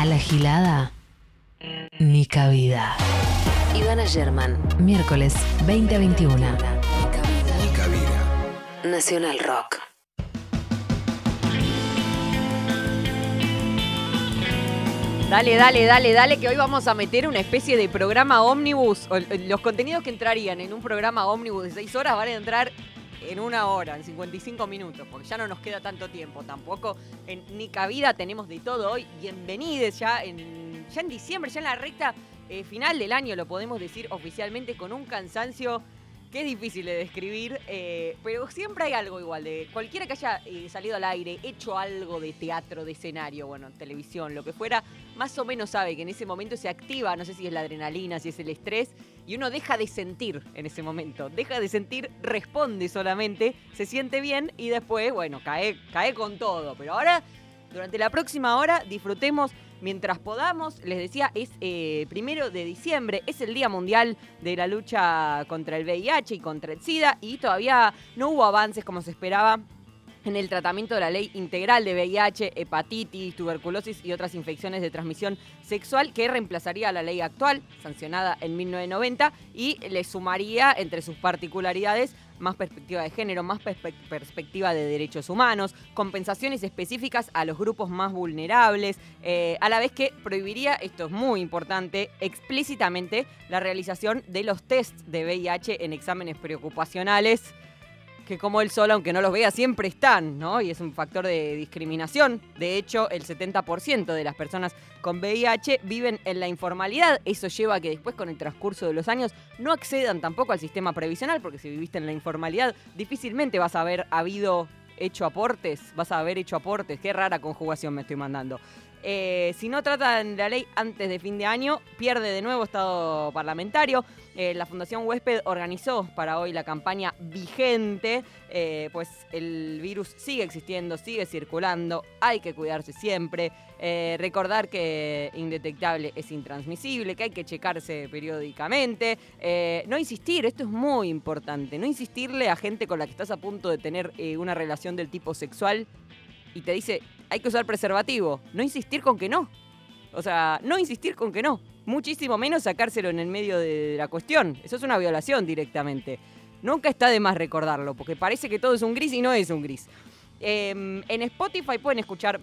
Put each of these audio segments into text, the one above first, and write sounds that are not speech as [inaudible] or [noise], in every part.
A la gilada, ni cabida. Ivana German, miércoles 20 a 21. Ni cabida. Nacional Rock. Dale, dale, dale, dale, que hoy vamos a meter una especie de programa ómnibus. Eh, Los contenidos que entrarían en un programa ómnibus de 6 horas van a entrar en una hora, en 55 minutos, porque ya no nos queda tanto tiempo tampoco. En Ni Cabida tenemos de todo hoy. Bienvenidos ya en, ya en diciembre, ya en la recta eh, final del año, lo podemos decir oficialmente, con un cansancio que es difícil de describir, eh, pero siempre hay algo igual de cualquiera que haya eh, salido al aire, hecho algo de teatro, de escenario, bueno, televisión, lo que fuera, más o menos sabe que en ese momento se activa, no sé si es la adrenalina, si es el estrés, y uno deja de sentir en ese momento, deja de sentir, responde solamente, se siente bien y después, bueno, cae, cae con todo, pero ahora, durante la próxima hora, disfrutemos mientras podamos. Les decía, es eh, primero de diciembre, es el Día Mundial de la lucha contra el VIH y contra el SIDA y todavía no hubo avances como se esperaba en el tratamiento de la ley integral de VIH, hepatitis, tuberculosis y otras infecciones de transmisión sexual que reemplazaría a la ley actual, sancionada en 1990, y le sumaría entre sus particularidades más perspectiva de género, más perspe- perspectiva de derechos humanos, compensaciones específicas a los grupos más vulnerables, eh, a la vez que prohibiría, esto es muy importante, explícitamente la realización de los tests de VIH en exámenes preocupacionales que como él solo, aunque no los vea, siempre están, ¿no? Y es un factor de discriminación. De hecho, el 70% de las personas con VIH viven en la informalidad. Eso lleva a que después, con el transcurso de los años, no accedan tampoco al sistema previsional, porque si viviste en la informalidad, difícilmente vas a haber habido hecho aportes, vas a haber hecho aportes. Qué rara conjugación me estoy mandando. Eh, si no tratan la ley antes de fin de año, pierde de nuevo estado parlamentario. Eh, la Fundación Huésped organizó para hoy la campaña vigente, eh, pues el virus sigue existiendo, sigue circulando, hay que cuidarse siempre, recordar que indetectable es intransmisible, que hay que checarse periódicamente, no insistir, esto es muy importante, no insistirle a gente con la que estás a punto de tener una relación del tipo sexual y te dice, hay que usar preservativo. No insistir con que no. O sea, no insistir con que no. Muchísimo menos sacárselo en el medio de la cuestión. Eso es una violación directamente. Nunca está de más recordarlo, porque parece que todo es un gris y no es un gris. Eh, en Spotify pueden escuchar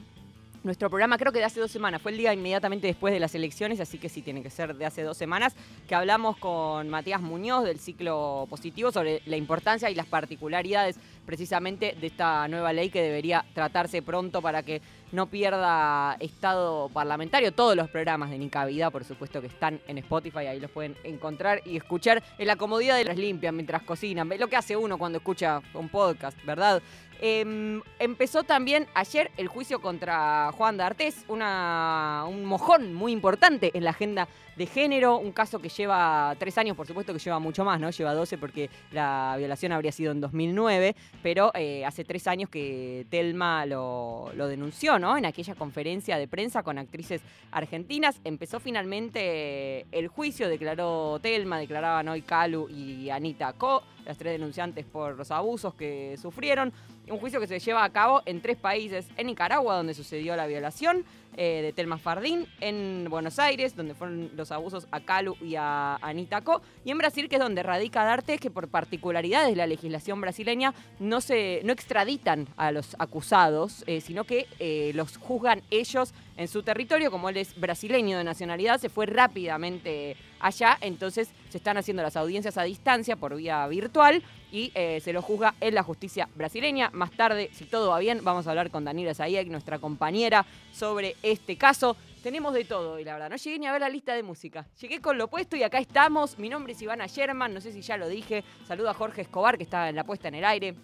nuestro programa, creo que de hace dos semanas, fue el día inmediatamente después de las elecciones, así que sí, tiene que ser de hace dos semanas, que hablamos con Matías Muñoz del ciclo positivo sobre la importancia y las particularidades precisamente de esta nueva ley que debería tratarse pronto para que no pierda estado parlamentario. Todos los programas de Nica Vida, por supuesto que están en Spotify, ahí los pueden encontrar y escuchar en la comodidad de las limpias mientras cocinan. Lo que hace uno cuando escucha un podcast, ¿verdad? Eh, empezó también ayer el juicio contra Juan D'Artés, una, un mojón muy importante en la agenda de género, un caso que lleva tres años, por supuesto que lleva mucho más, ¿no? Lleva 12 porque la violación habría sido en 2009, pero eh, hace tres años que Telma lo, lo denunció, ¿no? En aquella conferencia de prensa con actrices argentinas. Empezó finalmente el juicio, declaró Telma, declaraban hoy Calu y Anita Co, las tres denunciantes por los abusos que sufrieron. Un juicio que se lleva a cabo en tres países, en Nicaragua, donde sucedió la violación eh, de Telma Fardín, en Buenos Aires, donde fueron los abusos a Calu y a Anita Co, y en Brasil, que es donde radica Darte, que por particularidades de la legislación brasileña no, se, no extraditan a los acusados, eh, sino que eh, los juzgan ellos en su territorio, como él es brasileño de nacionalidad, se fue rápidamente allá, entonces se están haciendo las audiencias a distancia por vía virtual y eh, se lo juzga en la justicia brasileña. Más tarde, si todo va bien, vamos a hablar con Daniela Zayek, nuestra compañera, sobre este caso. Tenemos de todo y la verdad, no llegué ni a ver la lista de música. Llegué con lo opuesto y acá estamos. Mi nombre es Ivana Sherman, no sé si ya lo dije. Saludo a Jorge Escobar, que está en la puesta en el aire.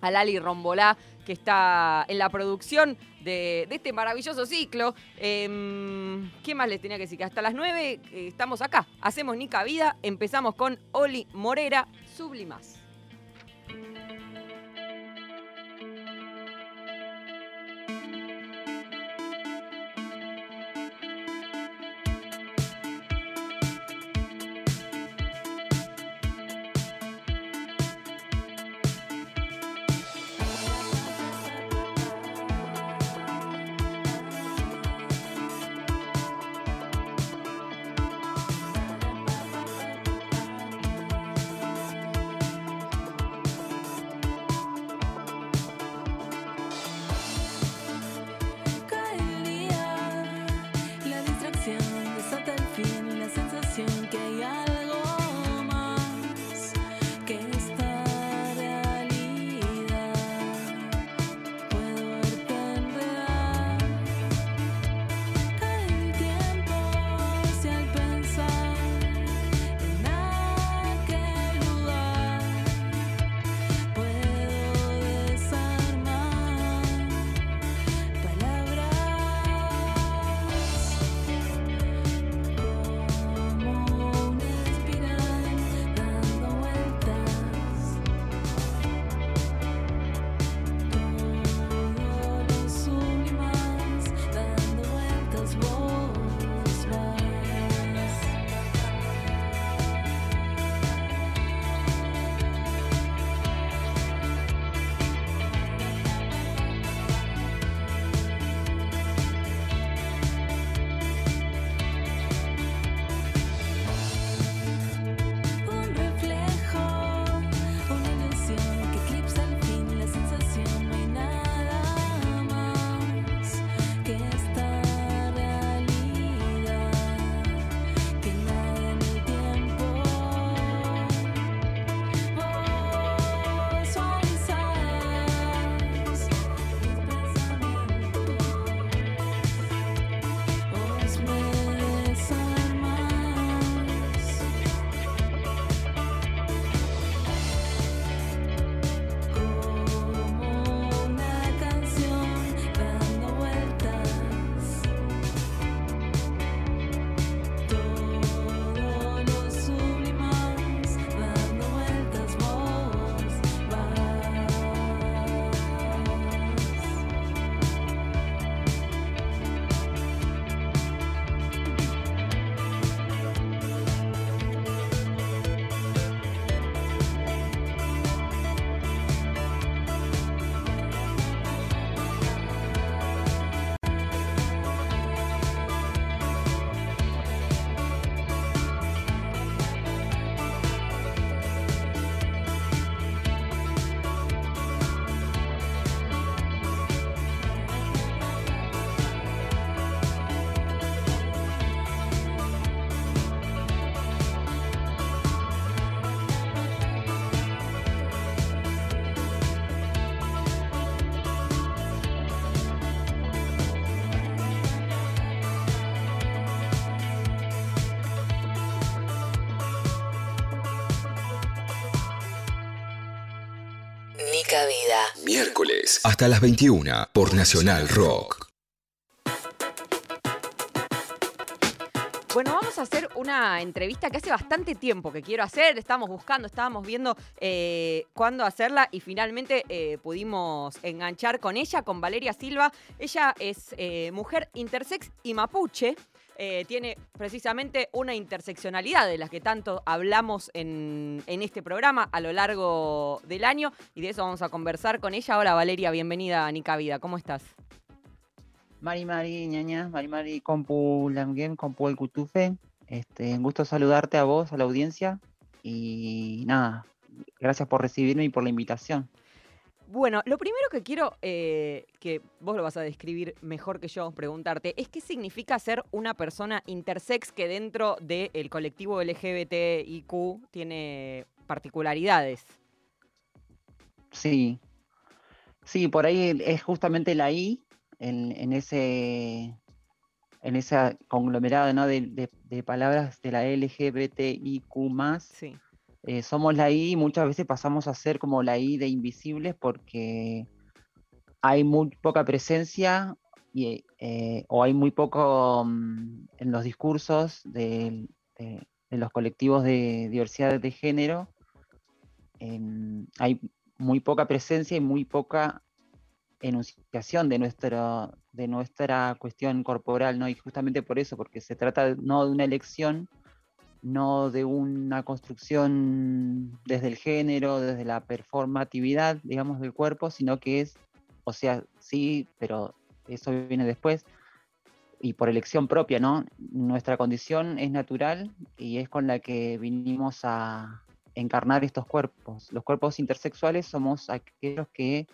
A Lali Rombolá, que está en la producción de, este maravilloso ciclo. Em, ¿Qué más les tenía que decir? Que hasta las 9 eh, estamos acá. Hacemos Nica Vida. Empezamos con Oli Morera, Sublimas. Hasta las 21 por Nacional Rock. Bueno, vamos a hacer una entrevista que hace bastante tiempo que quiero hacer. Estamos buscando, estábamos viendo eh, cuándo hacerla y finalmente eh, pudimos enganchar con ella, con Valeria Silva. Ella es eh, mujer intersex y mapuche. Eh, tiene precisamente una interseccionalidad de las que tanto hablamos en, este programa a lo largo del año y de eso vamos a conversar con ella. Hola Valeria, bienvenida a Nica Vida. ¿Cómo estás? Mari Mari, ñaña, Mari Mari, compu Lamguem, compu el Cutufe. Este, un gusto saludarte a vos, a la audiencia. Y nada, gracias por recibirme y por la invitación. Bueno, lo primero que quiero, eh, que vos lo vas a describir mejor que yo, preguntarte, es qué significa ser una persona intersex que dentro del colectivo LGBTIQ tiene particularidades. Sí, sí, por ahí es justamente la I en, en ese en ese conglomerado ¿no? de, de- de palabras de la LGBTIQ Sí. Eh, somos la I y muchas veces pasamos a ser como la I de invisibles porque hay muy poca presencia y, eh, o hay muy poco mm, en los discursos de, los colectivos de diversidad de género. em, hay muy poca presencia y muy poca enunciación de, nuestro, de nuestra cuestión corporal, ¿no? Y justamente por eso, porque se trata no de una elección, no de una construcción desde el género, desde la performatividad, digamos, del cuerpo, sino que es, o sea, sí, pero eso viene después, y por elección propia, ¿no? Nuestra condición es natural y es con la que vinimos a encarnar estos cuerpos. Los cuerpos intersexuales somos aquellos que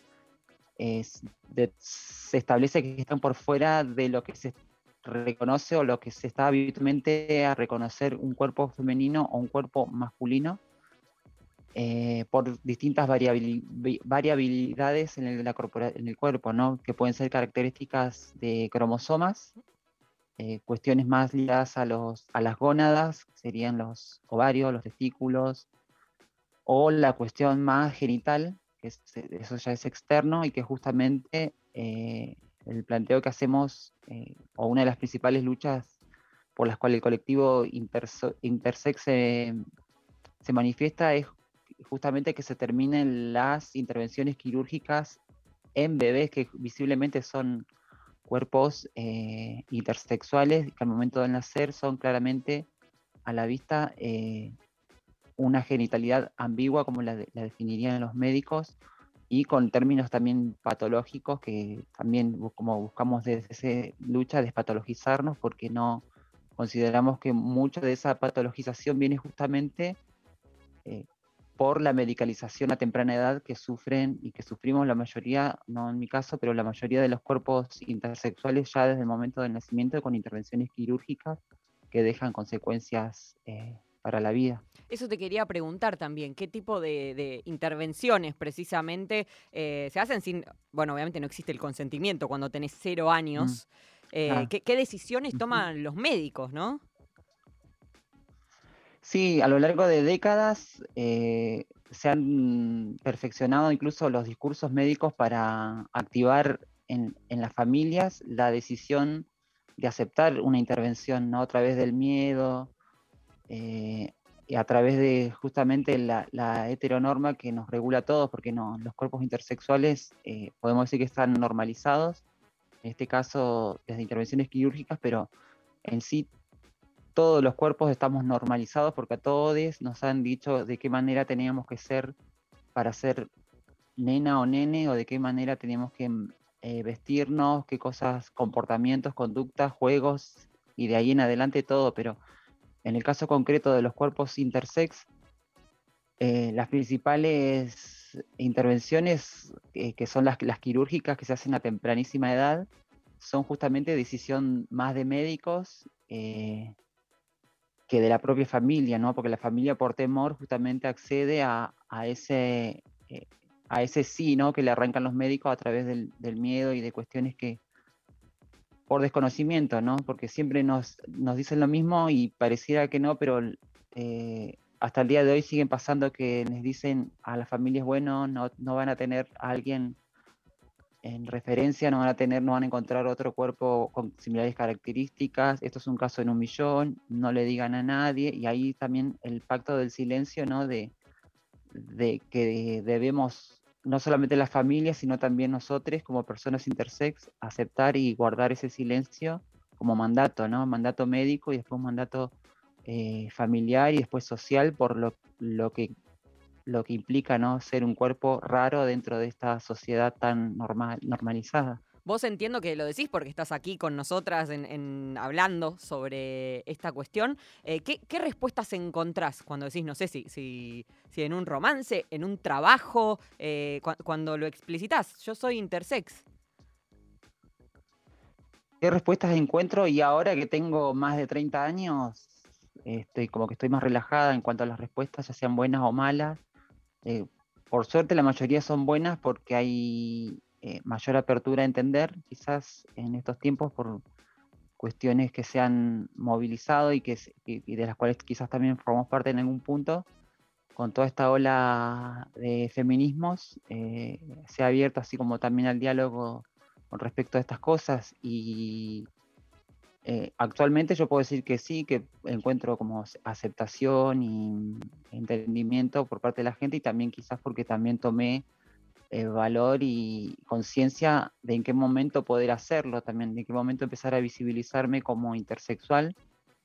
de- se establece que están por fuera de lo que se reconoce o lo que se está habitualmente a reconocer un cuerpo femenino o un cuerpo masculino eh, por distintas variabilidades en el, la en el cuerpo, ¿no? que pueden ser características de cromosomas, eh, cuestiones más ligadas a, los, a las gónadas, que serían los ovarios, los testículos, o la cuestión más genital, que es- eso ya es externo y que justamente eh, el planteo que hacemos, eh, o una de las principales luchas por las cuales el colectivo intersex se, manifiesta es justamente que se terminen las intervenciones quirúrgicas en bebés que visiblemente son cuerpos eh, intersexuales que al momento de nacer son claramente a la vista eh, una genitalidad ambigua como la, la definirían los médicos y con términos también patológicos que también como buscamos desde esa lucha despatologizarnos porque no consideramos que mucha de esa patologización viene justamente eh, por la medicalización a temprana edad que sufren y que sufrimos la mayoría, no en mi caso, pero la mayoría de los cuerpos intersexuales ya desde el momento del nacimiento con intervenciones quirúrgicas que dejan consecuencias eh, para la vida. Eso te quería preguntar también, ¿qué tipo de, de intervenciones precisamente eh, se hacen sin, bueno, obviamente no existe el consentimiento cuando tenés cero años. Eh, claro. ¿qué, qué decisiones toman los médicos, no? Sí, a lo largo de décadas eh, se han perfeccionado incluso los discursos médicos para activar en, en las familias la decisión de aceptar una intervención, ¿no? A través del miedo eh, a través de justamente la, heteronorma que nos regula a todos, porque no, los cuerpos intersexuales eh, podemos decir que están normalizados, en este caso desde intervenciones quirúrgicas, pero en sí todos los cuerpos estamos normalizados porque a todos nos han dicho de qué manera teníamos que ser para ser nena o nene o de qué manera teníamos que eh, vestirnos, qué cosas, comportamientos, conductas, juegos y de ahí en adelante todo, pero en el caso concreto de los cuerpos intersex, eh, las principales intervenciones eh, que son las, quirúrgicas que se hacen a tempranísima edad son justamente decisión más de médicos eh, que de la propia familia, ¿no? Porque la familia por temor justamente accede a, ese, a ese sí, ¿no? Que le arrancan los médicos a través del miedo y de cuestiones que, por desconocimiento, ¿no? Porque siempre nos, nos dicen lo mismo y pareciera que no, pero eh, hasta el día de hoy siguen pasando que les dicen a las familias, bueno, no, no van a tener a alguien en referencia, no van a tener, no van a encontrar otro cuerpo con similares características, esto es un caso en un millón, no le digan a nadie, y ahí también el pacto del silencio, ¿no? De, de que debemos, no solamente las familias, sino también nosotros como personas intersex, aceptar y guardar ese silencio como mandato, ¿no? Mandato médico y después mandato eh, familiar y después social por lo, lo, que, lo que implica ¿no? ser un cuerpo raro dentro de esta sociedad tan normal, normalizada. Vos entiendo que lo decís porque estás aquí con nosotras en, hablando sobre esta cuestión. Eh, ¿qué, respuestas encontrás cuando decís, no sé si, si, si en un romance, en un trabajo, eh, cuando lo explicitas? Yo soy intersex. ¿Qué respuestas encuentro? Y ahora que tengo más de 30 años, estoy como que estoy más relajada en cuanto a las respuestas, ya sean buenas o malas. Eh, por suerte la mayoría son buenas porque hay eh, mayor apertura a entender, quizás en estos tiempos por cuestiones que se han movilizado y, que, de las cuales quizás también formamos parte en algún punto, con toda esta ola de feminismos, eh, se ha abierto así como también al diálogo con respecto a estas cosas y eh, actualmente yo puedo decir que sí, que encuentro como aceptación y entendimiento por parte de la gente y también quizás porque también tomé eh, valor y conciencia de en qué momento poder hacerlo, también de en qué momento empezar a visibilizarme como intersexual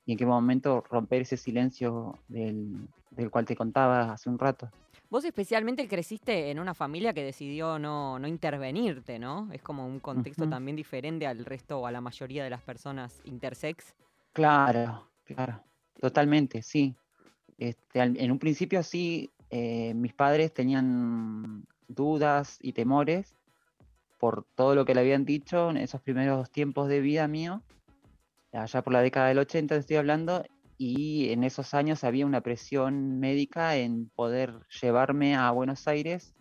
y en qué momento romper ese silencio del, del cual te contaba hace un rato. Vos especialmente creciste en una familia que decidió no, no intervenirte, ¿no? Es como un contexto también diferente al resto o a la mayoría de las personas intersex. Claro, claro, totalmente, sí. Este, en un principio sí, eh, mis padres tenían dudas y temores por todo lo que le habían dicho en esos primeros tiempos de vida mío, allá por la década del 80 estoy hablando, y en esos años había una presión médica en poder llevarme a Buenos Aires,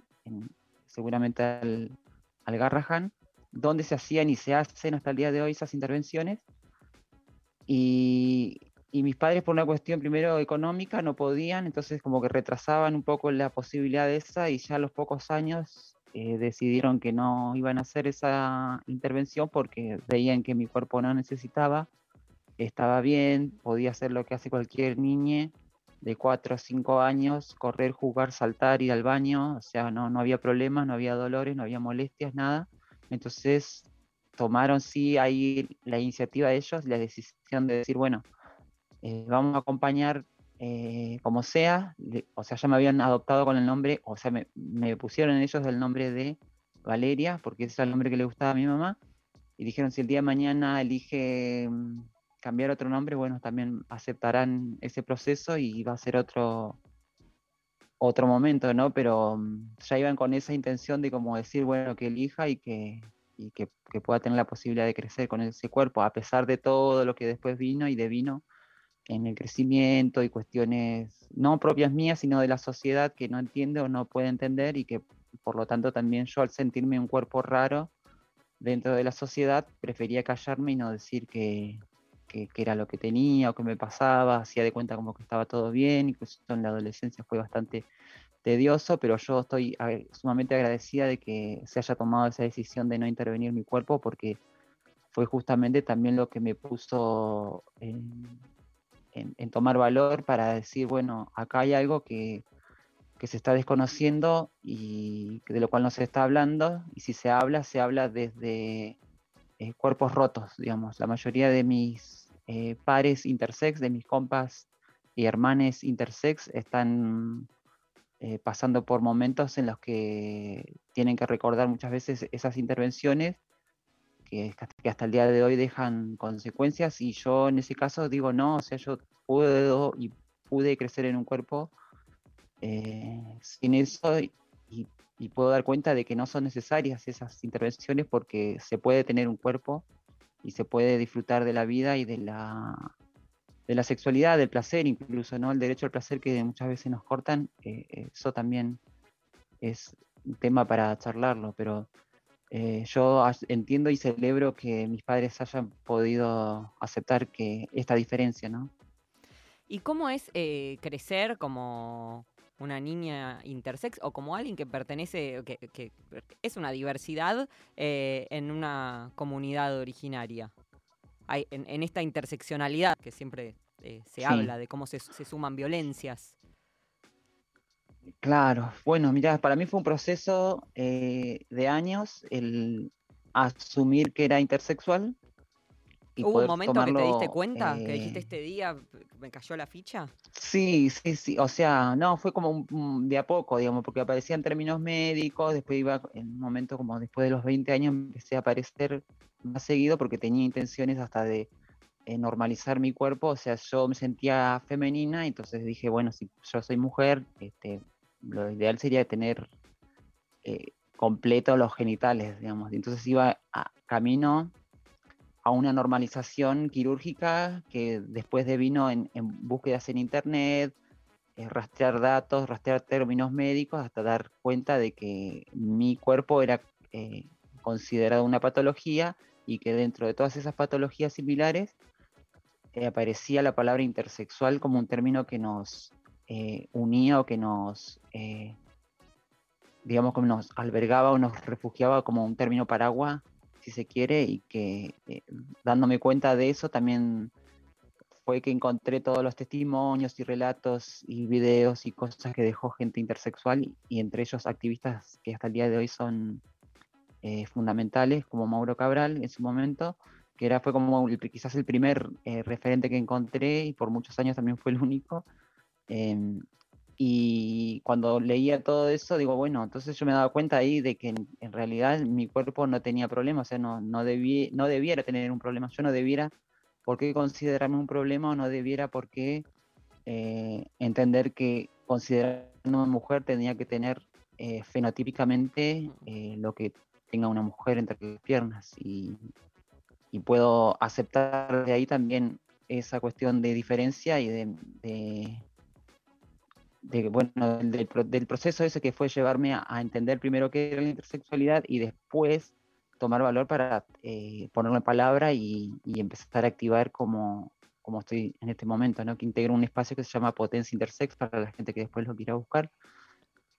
seguramente al, al Garrahan, donde se hacían y se hacen hasta el día de hoy esas intervenciones. Y, y, mis padres por una cuestión primero económica no podían, entonces como que retrasaban un poco la posibilidad de esa y ya a los pocos años eh, decidieron que no iban a hacer esa intervención porque veían que mi cuerpo no necesitaba estaba bien, podía hacer lo que hace cualquier niña de 4 o 5 años, correr, jugar, saltar, ir al baño, o sea, no, no había problemas, no había dolores, no había molestias, nada. Entonces tomaron sí ahí la iniciativa de ellos, la decisión de decir, bueno, eh, vamos a acompañar eh, como sea, o sea, ya me habían adoptado con el nombre, o sea, me, me pusieron ellos el nombre de Valeria, porque ese es el nombre que le gustaba a mi mamá, y dijeron, si el día de mañana elige mm, cambiar otro nombre, bueno, también aceptarán ese proceso y va a ser otro, otro momento, ¿no? Pero mm, ya iban con esa intención de como decir, bueno, que elija y que, y que, pueda tener la posibilidad de crecer con ese cuerpo, a pesar de todo lo que después vino y devino en el crecimiento y cuestiones no propias mías, sino de la sociedad que no entiende o no puede entender y que por lo tanto también yo al sentirme un cuerpo raro dentro de la sociedad prefería callarme y no decir que, que, era lo que tenía o que me pasaba, hacía de cuenta como que estaba todo bien, incluso en la adolescencia fue bastante tedioso, pero yo estoy sumamente agradecida de que se haya tomado esa decisión de no intervenir mi cuerpo porque fue justamente también lo que me puso en, tomar valor para decir, bueno, acá hay algo que, se está desconociendo y de lo cual no se está hablando, y si se habla, se habla desde eh, cuerpos rotos, digamos. La mayoría de mis eh, pares intersex, de mis compas y hermanes intersex, están eh, pasando por momentos en los que tienen que recordar muchas veces esas intervenciones que, hasta el día de hoy dejan consecuencias y yo en ese caso digo no, o sea, yo puedo y pude crecer en un cuerpo eh, sin eso y, puedo dar cuenta de que no son necesarias esas intervenciones porque se puede tener un cuerpo y se puede disfrutar de la vida y de la, de la sexualidad, del placer incluso, ¿no? El derecho al placer que muchas veces nos cortan, eh, eso también es un tema para charlarlo, pero eh, yo entiendo y celebro que mis padres hayan podido aceptar que esta diferencia, ¿no? ¿Y cómo es eh, crecer como una niña intersex o como alguien que pertenece, que, que es una diversidad eh, en una comunidad originaria? Hay, en, en esta interseccionalidad que siempre se Sí. habla de cómo se, se suman violencias. Claro, bueno, mira, para mí fue un proceso eh, de años el asumir que era intersexual. y ¿Hubo un momento que te diste tomarlo, cuenta? que dijiste eh, este día me cayó la ficha. Sí, sí, sí, o sea, no, fue como un- un de a poco, digamos, porque aparecían términos médicos, después iba en un momento como después de los 20 años empecé a aparecer más seguido porque tenía intenciones hasta de eh, normalizar mi cuerpo, o sea, yo me sentía femenina, entonces dije, bueno, si yo soy mujer, este, lo ideal sería tener eh, completo los genitales, digamos, entonces iba a, camino a una normalización quirúrgica que después de vino en, en búsquedas en internet, eh, rastrear datos, rastrear términos médicos, hasta dar cuenta de que mi cuerpo era eh, considerado una patología y que dentro de todas esas patologías similares eh, aparecía la palabra intersexual como un término que nos eh, unía o que nos, eh, digamos, que nos albergaba o nos refugiaba como un término paraguas, si se quiere, y que eh, dándome cuenta de eso también fue que encontré todos los testimonios y relatos y videos y cosas que dejó gente intersexual y, entre ellos activistas que hasta el día de hoy son fundamentales, como Mauro Cabral en su momento, que era, fue como el- quizás el primer eh, referente que encontré y por muchos años también fue el único. Em, y cuando leía todo eso, digo, bueno, entonces yo me daba cuenta ahí de que en, en realidad mi cuerpo no tenía problema, o sea, no, no, debí- no debiera tener un problema, yo no debiera por qué considerarme un problema o no debiera por qué eh, entender que considerarme una mujer tenía que tener eh, fenotípicamente eh, lo que tenga una mujer entre las piernas y, y puedo aceptar de ahí también esa cuestión de diferencia y de, bueno, del, pro- del proceso ese que fue llevarme a, entender primero qué era la intersexualidad y después tomar valor para eh, ponerlo en palabra y, y empezar a activar como, como estoy en este momento, ¿no? que integro un espacio que se llama Potencia Intersex para la gente que después lo quiera buscar.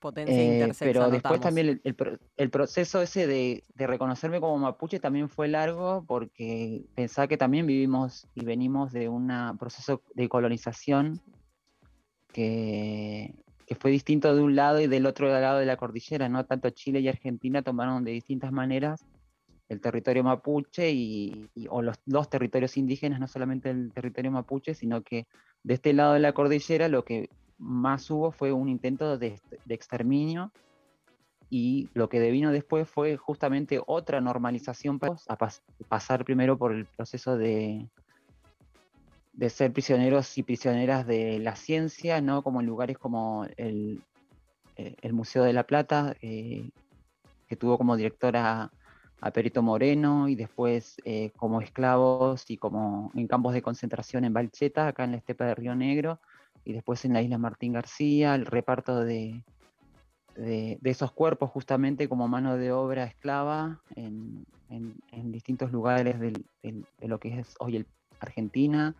Potencia Eh, intersex. pero después también el, el pro- el proceso ese de, de reconocerme como mapuche también fue largo porque pensaba que también vivimos y venimos de un proceso de colonización que, que fue distinto de un lado y del otro lado de la cordillera, ¿no? Tanto Chile y Argentina tomaron de distintas maneras el territorio mapuche y, y- o los dos territorios indígenas, no solamente el territorio mapuche, sino que de este lado de la cordillera lo que más hubo fue un intento de, exterminio y lo que devino después fue justamente otra normalización para pasar primero por el proceso de, de ser prisioneros y prisioneras de la ciencia, ¿no? Como en lugares como el, eh, Museo de la Plata, eh, que tuvo como directora a Perito Moreno y después eh, como esclavos y como en campos de concentración en Balcheta, acá en la estepa de Río Negro, y después en la isla Martín García, el reparto de, de, esos cuerpos justamente como mano de obra esclava en, en- distintos lugares de lo que es hoy el Argentina.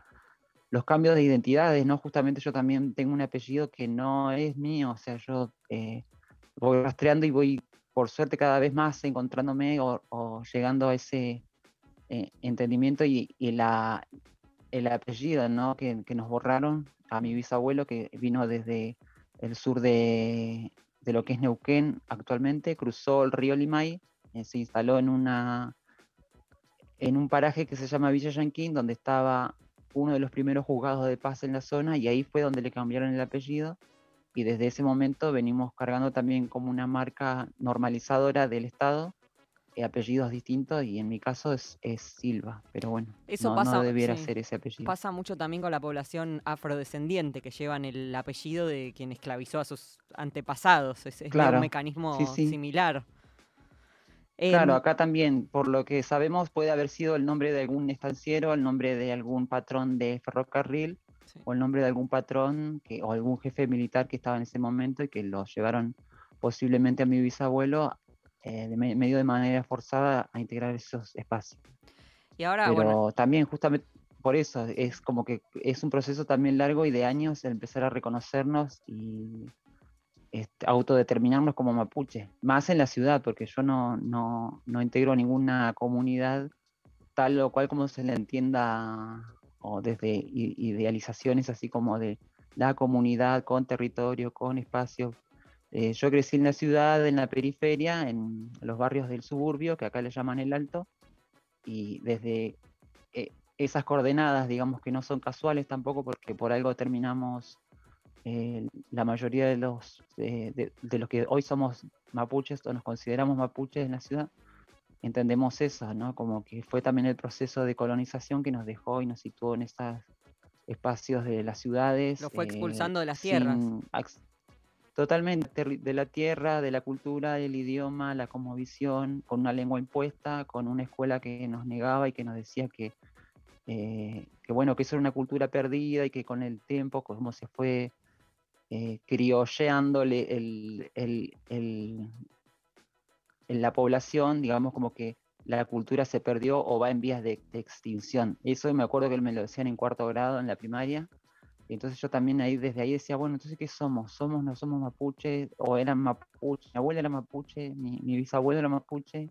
Los cambios de identidades, ¿no? Justamente yo también tengo un apellido que no es mío, o sea, yo eh, voy rastreando y voy, por suerte, cada vez más encontrándome o, llegando a ese eh, entendimiento y la, el apellido, ¿no? Que, que nos borraron a mi bisabuelo que vino desde el sur de, de lo que es Neuquén actualmente, cruzó el río Limay, eh, se instaló en una en un paraje que se llama Villa Yanquín, donde estaba uno de los primeros juzgados de paz en la zona, y ahí fue donde le cambiaron el apellido. Y desde ese momento venimos cargando también como una marca normalizadora del Estado, apellidos distintos, y en mi caso es, es Silva, pero bueno, Eso no, pasa- no debiera sí. ser ese apellido. Pasa mucho también con la población afrodescendiente que llevan el apellido de quien esclavizó a sus antepasados. Es, es Claro, un mecanismo sí, sí. similar. Claro, Em, acá también, por lo que sabemos, puede haber sido el nombre de algún estanciero, el nombre de algún patrón de ferrocarril, o el nombre de algún patrón que, o algún jefe militar que estaba en ese momento y que lo llevaron posiblemente a mi bisabuelo eh, de me- medio de manera forzada a integrar esos espacios. Y ahora, Pero bueno, también justamente, por eso es como que es un proceso también largo y de años el empezar a reconocernos y este, autodeterminarnos como mapuche, más en la ciudad, porque yo no, no, no integro ninguna comunidad tal o cual como se le entienda o desde idealizaciones así como de la comunidad con territorio, con espacio. Eh, yo crecí en la ciudad, en la periferia, en los barrios del suburbio, que acá le llaman el Alto, y desde eh, esas coordenadas, digamos que no son casuales tampoco, porque por algo terminamos eh, la mayoría de los, de, los que hoy somos mapuches o nos consideramos mapuches en la ciudad, entendemos eso, ¿no? Como que fue también el proceso de colonización que nos dejó y nos situó en estos espacios de las ciudades. Lo fue expulsando de las tierras. Totalmente, de la tierra, de la cultura, del idioma, la cosmovisión, con una lengua impuesta, con una escuela que nos negaba y que nos decía que, eh, que bueno, que eso era una cultura perdida y que con el tiempo, como se fue eh, criolleándole el, la población, digamos como que la cultura se perdió o va en vías de, extinción. Eso me acuerdo que me lo decían en cuarto grado en la primaria. Entonces yo también ahí desde ahí decía, bueno, entonces ¿qué somos? ¿Somos, no somos mapuche? ¿O eran mapuche? Mi abuela era mapuche, mi, bisabuelo era mapuche.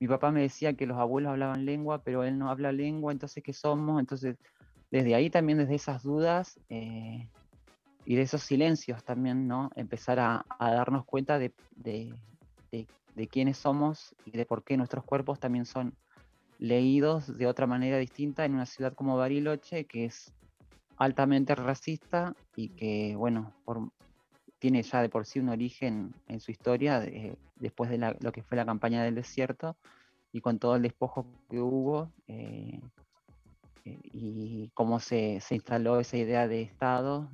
Mi papá me decía que los abuelos hablaban lengua, pero él no habla lengua, entonces ¿qué somos? Entonces, desde ahí también, desde esas dudas eh, y de esos silencios también, ¿no? Empezar a, darnos cuenta de, de quiénes somos y de por qué nuestros cuerpos también son leídos de otra manera distinta en una ciudad como Bariloche, que es altamente racista y que, bueno, tiene ya de por sí un origen en su historia después de lo que fue la campaña del desierto y con todo el despojo que hubo eh, eh, y cómo se, instaló esa idea de Estado,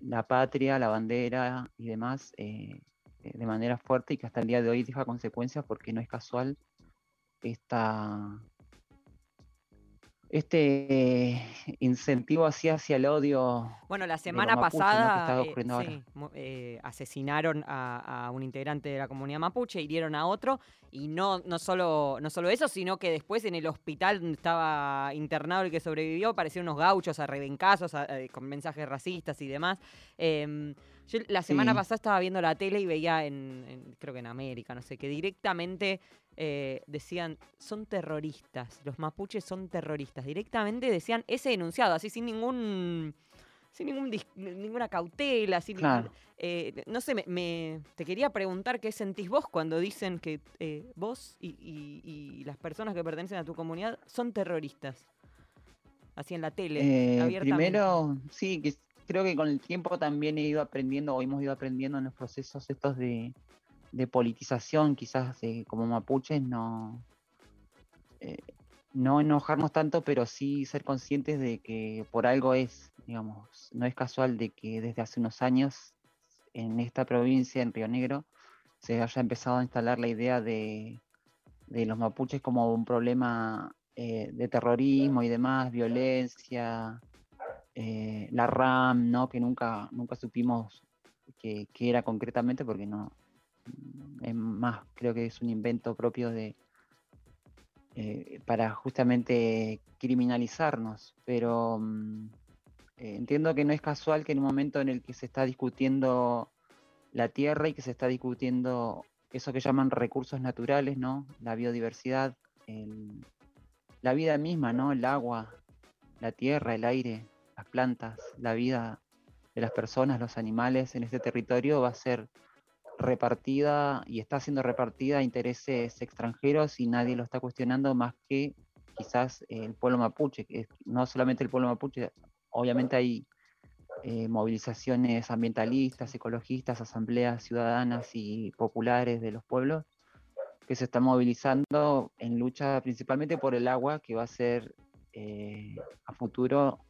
la patria, la bandera y demás. Eh, eh, de manera fuerte y que hasta el día de hoy deja consecuencias porque no es casual esta, este incentivo así hacia el odio. Bueno, la semana pasada eh, eh, asesinaron a, un integrante de la comunidad mapuche, hirieron a otro, y no, no, solo, no solo eso, sino que después en el hospital donde estaba internado el que sobrevivió, aparecieron unos gauchos a rebencazos con mensajes racistas y demás. Em, yo la semana pasada estaba viendo la tele y veía en, creo que en América, no sé, que directamente eh, decían, son terroristas, los mapuches son terroristas. Directamente decían ese denunciado, así sin ningún sin ningún ninguna cautela, sin eh, no sé, me, te quería preguntar qué sentís vos cuando dicen que eh, vos y, las personas que pertenecen a tu comunidad son terroristas. Así en la tele, abiertamente. Primero, sí, que creo que con el tiempo también he ido aprendiendo o hemos ido aprendiendo en los procesos estos de, politización, quizás como mapuches, no, eh, no enojarnos tanto, pero sí ser conscientes de que por algo es, digamos, no es casual de que desde hace unos años en esta provincia, en Río Negro, se haya empezado a instalar la idea de, los mapuches como un problema eh, de terrorismo y demás, violencia, eh, la RAM, ¿no? que nunca, nunca supimos qué, era concretamente, porque no, es más, creo que es un invento propio de eh, para justamente criminalizarnos, pero mm, eh, entiendo que no es casual que en un momento en el que se está discutiendo la tierra y que se está discutiendo eso que llaman recursos naturales, ¿no? La biodiversidad, la vida misma, ¿no? El agua, la tierra, el aire, las plantas, la vida de las personas, los animales en este territorio va a ser repartida y está siendo repartida a intereses extranjeros y nadie lo está cuestionando más que quizás el pueblo mapuche, no solamente el pueblo mapuche, obviamente hay eh, movilizaciones ambientalistas, ecologistas, asambleas ciudadanas y populares de los pueblos que se están movilizando en lucha principalmente por el agua, que va a ser eh, a futuro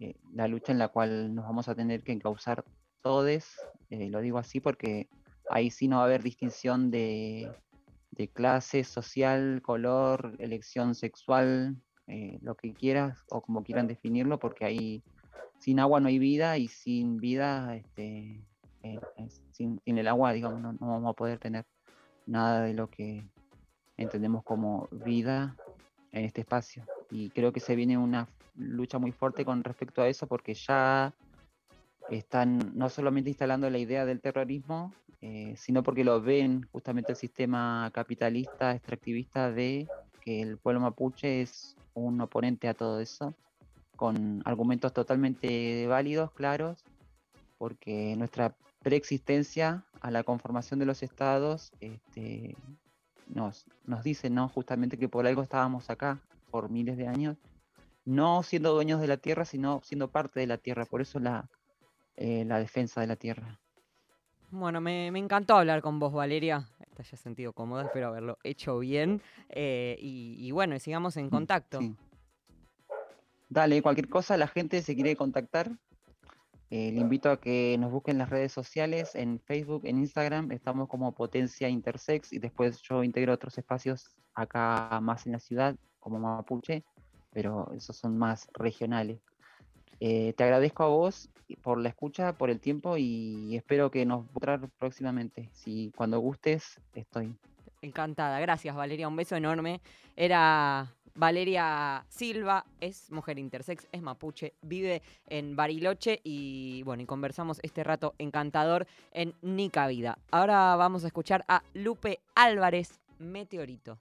eh, la lucha en la cual nos vamos a tener que encauzar todos, eh, lo digo así porque ahí sí no va a haber distinción de, clase social, color, elección sexual, eh, lo que quieras o como quieran definirlo, porque ahí sin agua no hay vida y sin vida, este, sin, el agua, digamos, no, no, vamos a poder tener nada de lo que entendemos como vida en este espacio. Y creo que se viene una lucha muy fuerte con respecto a eso porque ya están no solamente instalando la idea del terrorismo, eh, sino porque lo ven justamente el sistema capitalista, extractivista de que el pueblo mapuche es un oponente a todo eso, con argumentos totalmente válidos, claros, porque nuestra preexistencia a la conformación de los estados este, nos, nos dice ¿no? justamente que por algo estábamos acá por miles de años, no siendo dueños de la tierra, sino siendo parte de la tierra, por eso la, eh, la defensa de la tierra. Bueno, me, me, encantó hablar con vos, Valeria. Te haya sentido cómoda, espero haberlo hecho bien. Eh, y, y, bueno, sigamos en contacto. Sí. Dale, cualquier cosa, la gente se quiere contactar. Eh, le invito a que nos busquen en las redes sociales, en Facebook, en Instagram, estamos como Potencia Intersex y después yo integro otros espacios acá más en la ciudad, como Mapuche, pero esos son más regionales. Eh, te agradezco a vos por la escucha, por el tiempo y espero que nos encontrar próximamente. Si cuando gustes, estoy. Encantada, gracias Valeria, un beso enorme. Era Valeria Silva, es mujer intersex, es mapuche, vive en Bariloche y bueno, y conversamos este rato encantador en Nica Vida. Ahora vamos a escuchar a Lupe Álvarez, Meteorito.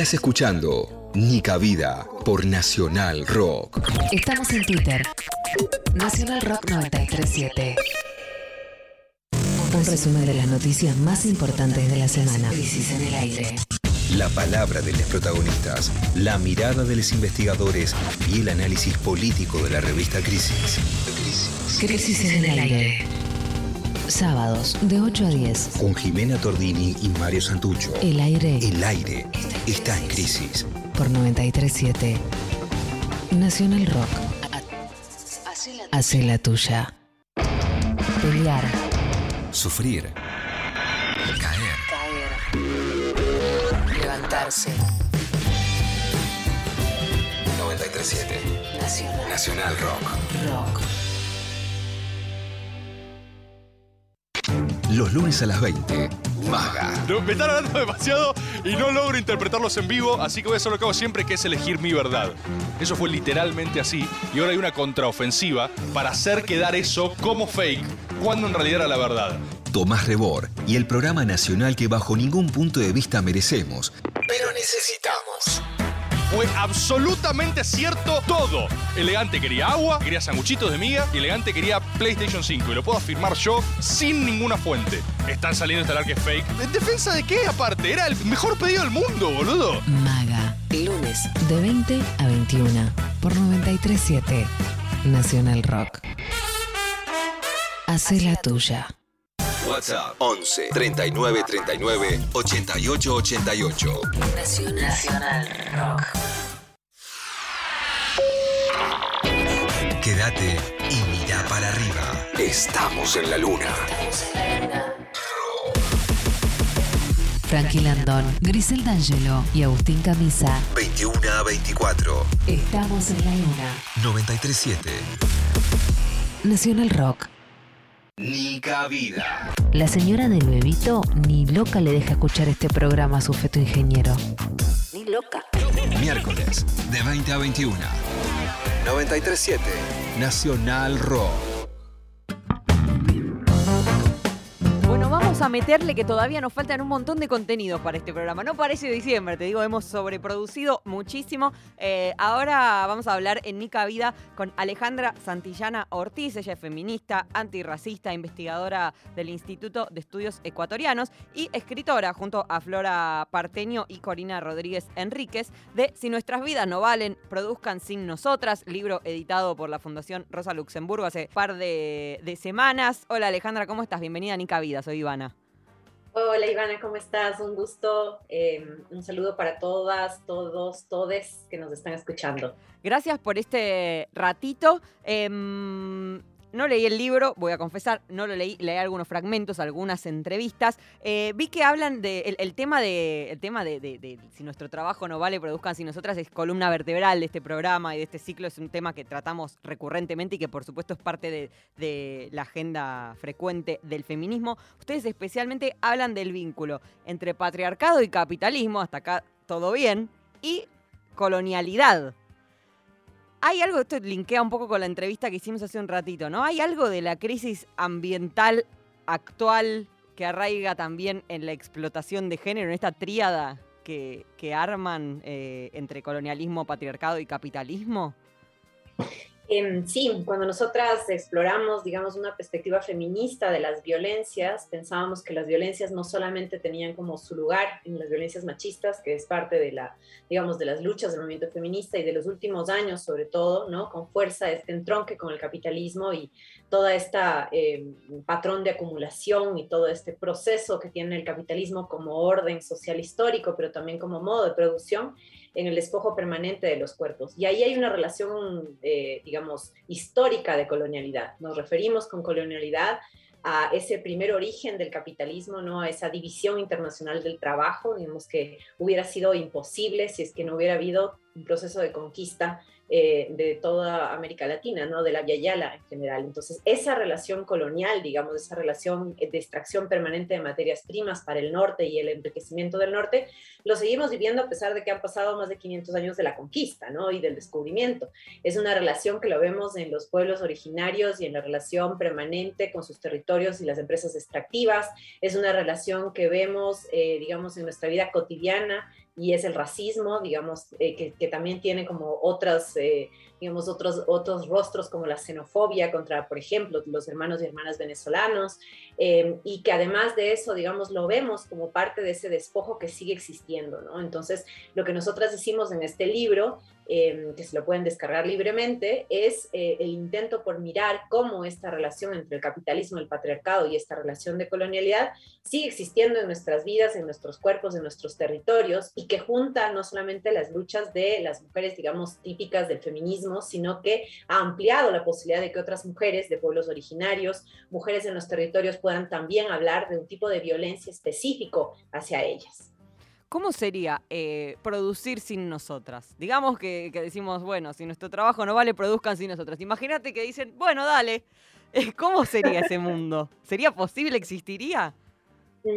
Estás escuchando Nica Vida por Nacional Rock. Estamos en Twitter. Nacional Rock 937. Un resumen de las noticias más importantes de la semana. Crisis en el aire. La palabra de los protagonistas, la mirada de los investigadores y el análisis político de la revista Crisis. Crisis, Crisis en el aire. Sábados de 8 a 10. Con Jimena Tordini y Mario Santucho. El aire. El aire está en crisis. Por 937 Nacional Rock. Hace la tuya. Pelear. Sufrir. Caer. Caer. Levantarse. 937 Nacional. Nacional Rock. Rock. Los lunes a las 20. Maga. Me están hablando demasiado y no logro interpretarlos en vivo, así que voy a hacer lo que hago siempre, que es elegir mi verdad. Eso fue literalmente así, y ahora hay una contraofensiva para hacer quedar eso como fake, cuando en realidad era la verdad. Tomás Rebor y el programa nacional que bajo ningún punto de vista merecemos, pero necesitamos. Fue absolutamente cierto todo. Elegante quería agua, quería sanguchitos de miga y Elegante quería PlayStation 5. Y lo puedo afirmar yo sin ninguna fuente. Están saliendo a instalar que es fake. ¿En defensa de qué aparte? Era el mejor pedido del mundo, boludo. Maga. Lunes de 20 a 21 por 937 Nacional Rock. Hace la tuya. WhatsApp 11 39 39 88 88. Nacional Rock. Quédate y mira para arriba. Estamos en la luna. Frankie Landón, Grisel D'Angelo y Agustín Camisa. 21 a 24. Estamos en la luna. 937. Nacional Rock. Ni cabida. La señora del bebito ni loca le deja escuchar este programa a su feto ingeniero. Ni loca. Miércoles de 20 a 21. 937. Nacional Rock. Vamos a meterle que todavía nos faltan un montón de contenidos para este programa. No parece diciembre, te digo, hemos sobreproducido muchísimo. Eh, ahora vamos a hablar en Nica Vida con Alejandra Santillana Ortiz. Ella es feminista, antirracista, investigadora del Instituto de Estudios Ecuatorianos y escritora junto a Flora Parteño y Corina Rodríguez Enríquez de Si nuestras vidas no valen, produzcan sin nosotras, libro editado por la Fundación Rosa Luxemburgo hace par de, de semanas. Hola Alejandra, ¿cómo estás? Bienvenida a Nica Vida, soy Ivana. Hola Ivana, ¿cómo estás? Un gusto. eh, un saludo para todas, todos, todes que nos están escuchando. Gracias por este ratito. Em, no leí el libro, voy a confesar, no lo leí, leí algunos fragmentos, algunas entrevistas. Eh, vi que hablan de el, tema de el tema de, si nuestro trabajo no vale, produzcan si nosotras es columna vertebral de este programa y de este ciclo. Es un tema que tratamos recurrentemente y que por supuesto es parte de la agenda frecuente del feminismo. Ustedes especialmente hablan del vínculo entre patriarcado y capitalismo, hasta acá todo bien, y colonialidad. Hay algo, esto linkea un poco con la entrevista que hicimos hace un ratito, ¿no? Hay algo de la crisis ambiental actual que arraiga también en la explotación de género, en esta tríada que, que arman eh, entre colonialismo, patriarcado y capitalismo. Em, sí, cuando nosotras exploramos, digamos, una perspectiva feminista de las violencias, pensábamos que las violencias no solamente tenían como su lugar en las violencias machistas, que es parte de la, digamos, de las luchas del movimiento feminista y de los últimos años, sobre todo, ¿no? Con fuerza este entronque con el capitalismo y toda esta eh, patrón de acumulación y todo este proceso que tiene el capitalismo como orden social histórico, pero también como modo de producción en el despojo permanente de los cuerpos. Y ahí hay una relación, eh, digamos, histórica de colonialidad. Nos referimos con colonialidad a ese primer origen del capitalismo, ¿no? a esa división internacional del trabajo, digamos que hubiera sido imposible si es que no hubiera habido un proceso de conquista eh, de toda América Latina, ¿no? de la Via Yala en general. Entonces, esa relación colonial, digamos, esa relación de extracción permanente de materias primas para el norte y el enriquecimiento del norte, lo seguimos viviendo a pesar de que han pasado más de 500 años de la conquista ¿no? y del descubrimiento. Es una relación que lo vemos en los pueblos originarios y en la relación permanente con sus territorios y las empresas extractivas. Es una relación que vemos, eh, digamos, en nuestra vida cotidiana y es el racismo, digamos, eh, que, que, también tiene como otras, eh, digamos, otros, otros rostros como la xenofobia contra, por ejemplo, los hermanos y hermanas venezolanos, eh, y que además de eso, digamos, lo vemos como parte de ese despojo que sigue existiendo, ¿no? Entonces, lo que nosotras hicimos en este libro, eh, que se lo pueden descargar libremente, es eh, el intento por mirar cómo esta relación entre el capitalismo, el patriarcado y esta relación de colonialidad sigue existiendo en nuestras vidas, en nuestros cuerpos, en nuestros territorios, y que junta no solamente las luchas de las mujeres, digamos, típicas del feminismo, sino que ha ampliado la posibilidad de que otras mujeres de pueblos originarios, mujeres en los territorios, puedan también hablar de un tipo de violencia específico hacia ellas. ¿Cómo sería eh, producir sin nosotras? Digamos que, que, decimos, bueno, si nuestro trabajo no vale, produzcan sin nosotras. Imagínate que dicen, bueno, dale. ¿Cómo sería ese mundo? ¿Sería posible? ¿Existiría?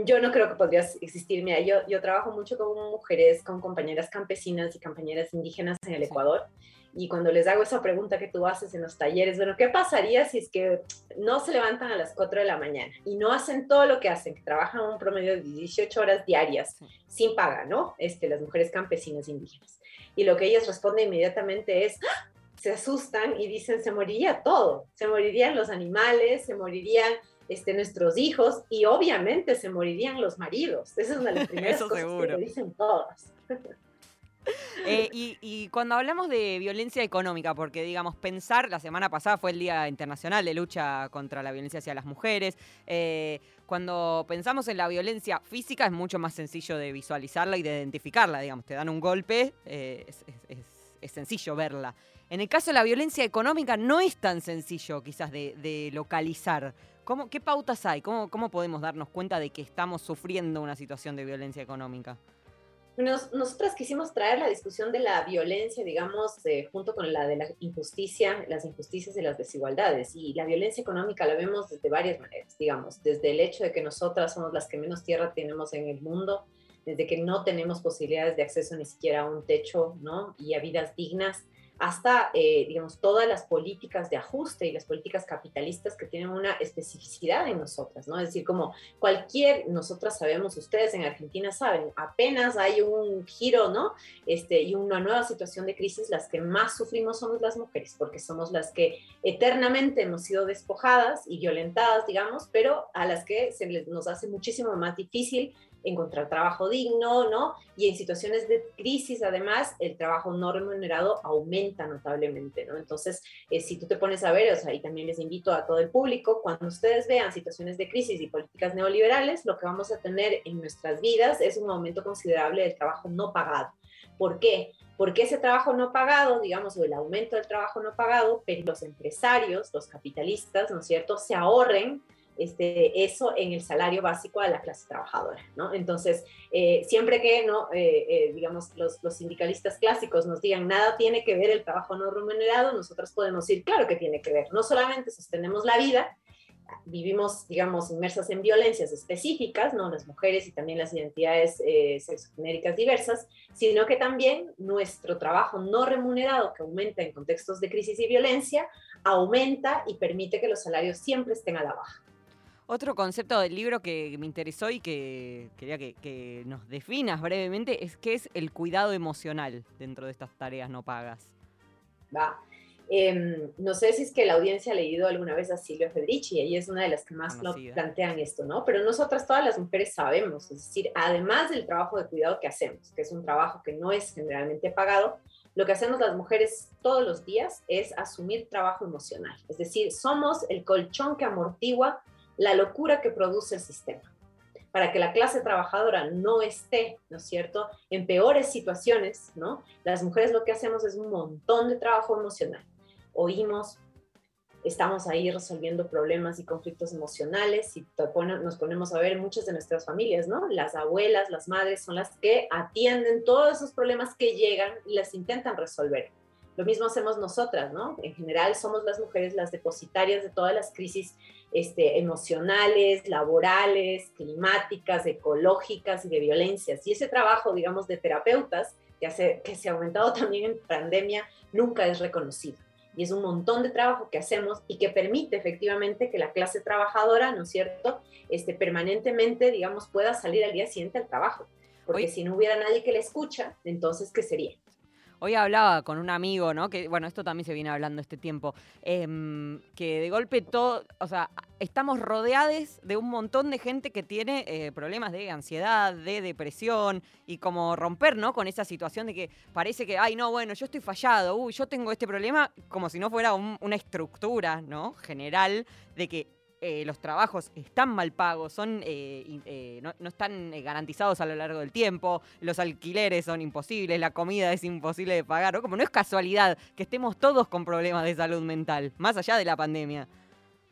Yo no creo que podría existir. Mira, yo, yo trabajo mucho con mujeres, con compañeras campesinas y compañeras indígenas en el Ecuador. Y cuando les hago esa pregunta que tú haces en los talleres, bueno, ¿qué pasaría si es que no se levantan a las 4 de la mañana y no hacen todo lo que hacen, que trabajan un promedio de 18 horas diarias sin paga, ¿no? Este, las mujeres campesinas indígenas. Y lo que ellas responden inmediatamente es, ¡Ah! se asustan y dicen, se moriría todo, se morirían los animales, se morirían este, nuestros hijos y obviamente se morirían los maridos. Esa es una de las [laughs] primeras Eso cosas seguro. que dicen todas. [laughs] Eh, y, cuando hablamos de violencia económica, porque digamos, pensar, la semana pasada fue el Día Internacional de Lucha contra la Violencia hacia las Mujeres, eh, cuando pensamos en la violencia física es mucho más sencillo de visualizarla y de identificarla, digamos, te dan un golpe, eh, es, sencillo verla. En el caso de la violencia económica no es tan sencillo quizás de, de localizar. ¿Cómo, ¿Qué pautas hay? ¿Cómo, ¿Cómo podemos darnos cuenta de que estamos sufriendo una situación de violencia económica? Nos- nosotras quisimos traer la discusión de la violencia, digamos, eh, junto con la de la injusticia, las injusticias y las desigualdades. Y la violencia económica la vemos desde varias maneras, digamos, desde el hecho de que nosotras somos las que menos tierra tenemos en el mundo, desde que no tenemos posibilidades de acceso ni siquiera a un techo, ¿no? Y a vidas dignas, hasta, eh, digamos, todas las políticas de ajuste y las políticas capitalistas que tienen una especificidad en nosotras, ¿no? Es decir, como cualquier, nosotras sabemos, ustedes en Argentina saben, apenas hay un giro, ¿no? Este, y una nueva situación de crisis, las que más sufrimos somos las mujeres, porque somos las que eternamente hemos sido despojadas y violentadas, digamos, pero a las que se les, nos hace muchísimo más difícil encontrar trabajo digno, ¿no? Y en situaciones de crisis, además, el trabajo no remunerado aumenta notablemente, ¿no? Entonces, eh, si tú te pones a ver, o sea, y también les invito a todo el público, cuando ustedes vean situaciones de crisis y políticas neoliberales, lo que vamos a tener en nuestras vidas es un aumento considerable del trabajo no pagado. ¿Por qué? Porque ese trabajo no pagado, digamos, o el aumento del trabajo no pagado, pero los empresarios, los capitalistas, ¿no es cierto?, se ahorren este, eso en el salario básico de la clase trabajadora, ¿no? Entonces, eh, siempre que, ¿no? Eh, eh, digamos, los, sindicalistas clásicos nos digan nada tiene que ver el trabajo no remunerado, nosotros podemos decir, claro que tiene que ver, no solamente sostenemos la vida, vivimos, digamos, inmersas en violencias específicas, ¿no? Las mujeres y también las identidades sexogenéricas diversas, sino que también nuestro trabajo no remunerado, que aumenta en contextos de crisis y violencia, aumenta y permite que los salarios siempre estén a la baja. Otro concepto del libro que me interesó y que quería que, que, nos definas brevemente es qué es el cuidado emocional dentro de estas tareas no pagas. Va. Eh, no sé si es que la audiencia ha leído alguna vez a Silvia Federici, ella es una de las que más lo plantean esto, ¿no? Pero nosotras, todas las mujeres, sabemos, es decir, además del trabajo de cuidado que hacemos, que es un trabajo que no es generalmente pagado, lo que hacemos las mujeres todos los días es asumir trabajo emocional. Es decir, somos el colchón que amortigua la locura que produce el sistema para que la clase trabajadora no esté, ¿no es cierto?, en peores situaciones, ¿no? Las mujeres lo que hacemos es un montón de trabajo emocional. Oímos, estamos ahí resolviendo problemas y conflictos emocionales y nos ponemos a ver muchas de nuestras familias, ¿no? Las abuelas, las madres son las que atienden todos esos problemas que llegan y las intentan resolver. Lo mismo hacemos nosotras, ¿no? En general somos las mujeres las depositarias de todas las crisis este, emocionales, laborales, climáticas, ecológicas y de violencias. Y ese trabajo, digamos, de terapeutas, que, hace, que se ha aumentado también en pandemia, nunca es reconocido. Y es un montón de trabajo que hacemos y que permite efectivamente que la clase trabajadora, ¿no es cierto?, este, permanentemente, digamos, pueda salir al día siguiente al trabajo. Porque si no hubiera nadie que le escucha, entonces, ¿qué sería? Hoy hablaba con un amigo, ¿no? Que, bueno, esto también se viene hablando este tiempo, eh, que de golpe todo, o sea, estamos rodeados de un montón de gente que tiene eh, problemas de ansiedad, de depresión, y como romper, ¿no? Con esa situación de que parece que, ay, no, bueno, yo estoy fallado, uy, yo tengo este problema, como si no fuera un, una estructura, ¿no? General de que eh, los trabajos están mal pagos, son, eh, eh, no, no, están garantizados a lo largo del tiempo, los alquileres son imposibles, la comida es imposible de pagar, ¿no? como no es casualidad que estemos todos con problemas de salud mental, más allá de la pandemia.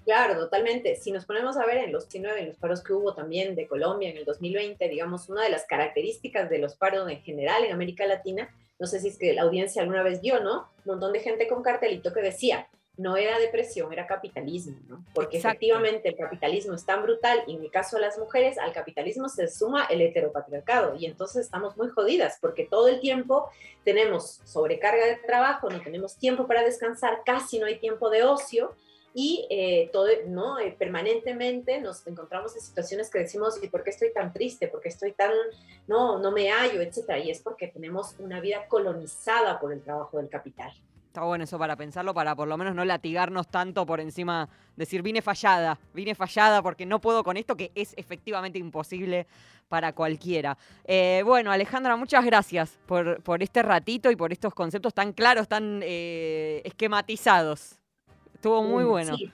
Claro, totalmente. Si nos ponemos a ver en los 19, en los paros que hubo también de Colombia en el 2020, digamos, una de las características de los paros en general en América Latina, no sé si es que la audiencia alguna vez vio, ¿no? Un montón de gente con cartelito que decía, no era depresión, era capitalismo, ¿no? Porque Exacto. efectivamente el capitalismo es tan brutal y en el caso de las mujeres, al capitalismo se suma el heteropatriarcado y entonces estamos muy jodidas porque todo el tiempo tenemos sobrecarga de trabajo, no tenemos tiempo para descansar, casi no hay tiempo de ocio y eh, todo, ¿no? Eh, permanentemente nos encontramos en situaciones que decimos, ¿y por qué estoy tan triste? ¿Por qué estoy tan, no, no me hallo, etcétera? Y es porque tenemos una vida colonizada por el trabajo del capital. Está bueno eso para pensarlo, para por lo menos no latigarnos tanto por encima, decir, vine fallada, vine fallada porque no puedo con esto, que es efectivamente imposible para cualquiera. Eh, bueno, Alejandra, muchas gracias por, por este ratito y por estos conceptos tan claros, tan eh, esquematizados. Estuvo muy bueno. sí.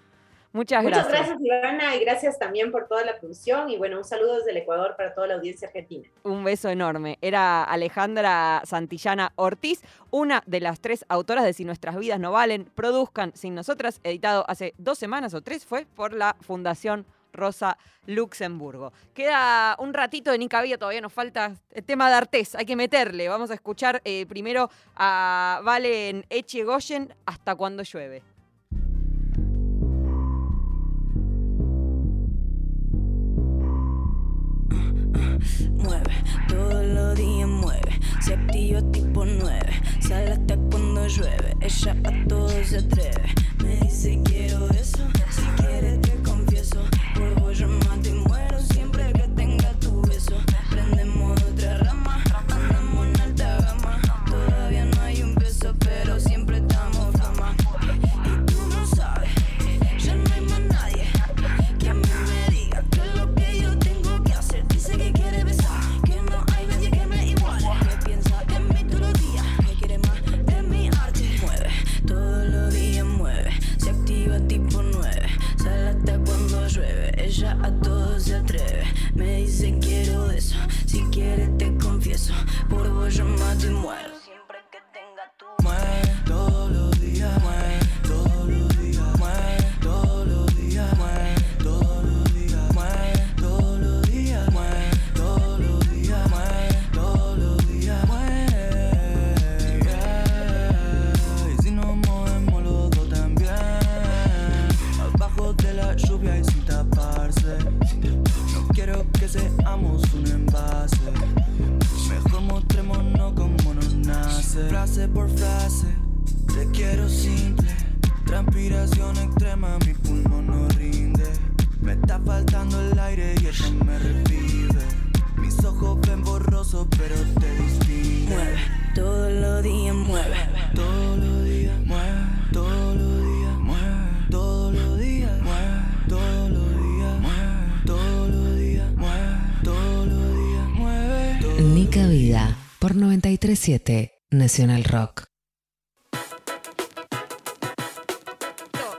Muchas Muchas gracias. gracias, Ivana, y gracias también por toda la producción. Y bueno, un saludo desde el Ecuador para toda la audiencia argentina. Un beso enorme. Era Alejandra Santillana Ortiz, una de las tres autoras de Si nuestras vidas no valen, produzcan sin nosotras, editado hace dos semanas o tres, fue por la Fundación Rosa Luxemburgo. Queda un ratito de Nica Vía, todavía nos falta el tema de Artés, hay que meterle. Vamos a escuchar eh, primero a Valen Echegoyen hasta cuando llueve. Mueve, todos los días mueve. Se activa tipo 9. Sale hasta cuando llueve. Ella a todo se atreve. Me dice quiero eso. Si quieres te confieso. Vos yo mato y 937 Nacional Rock.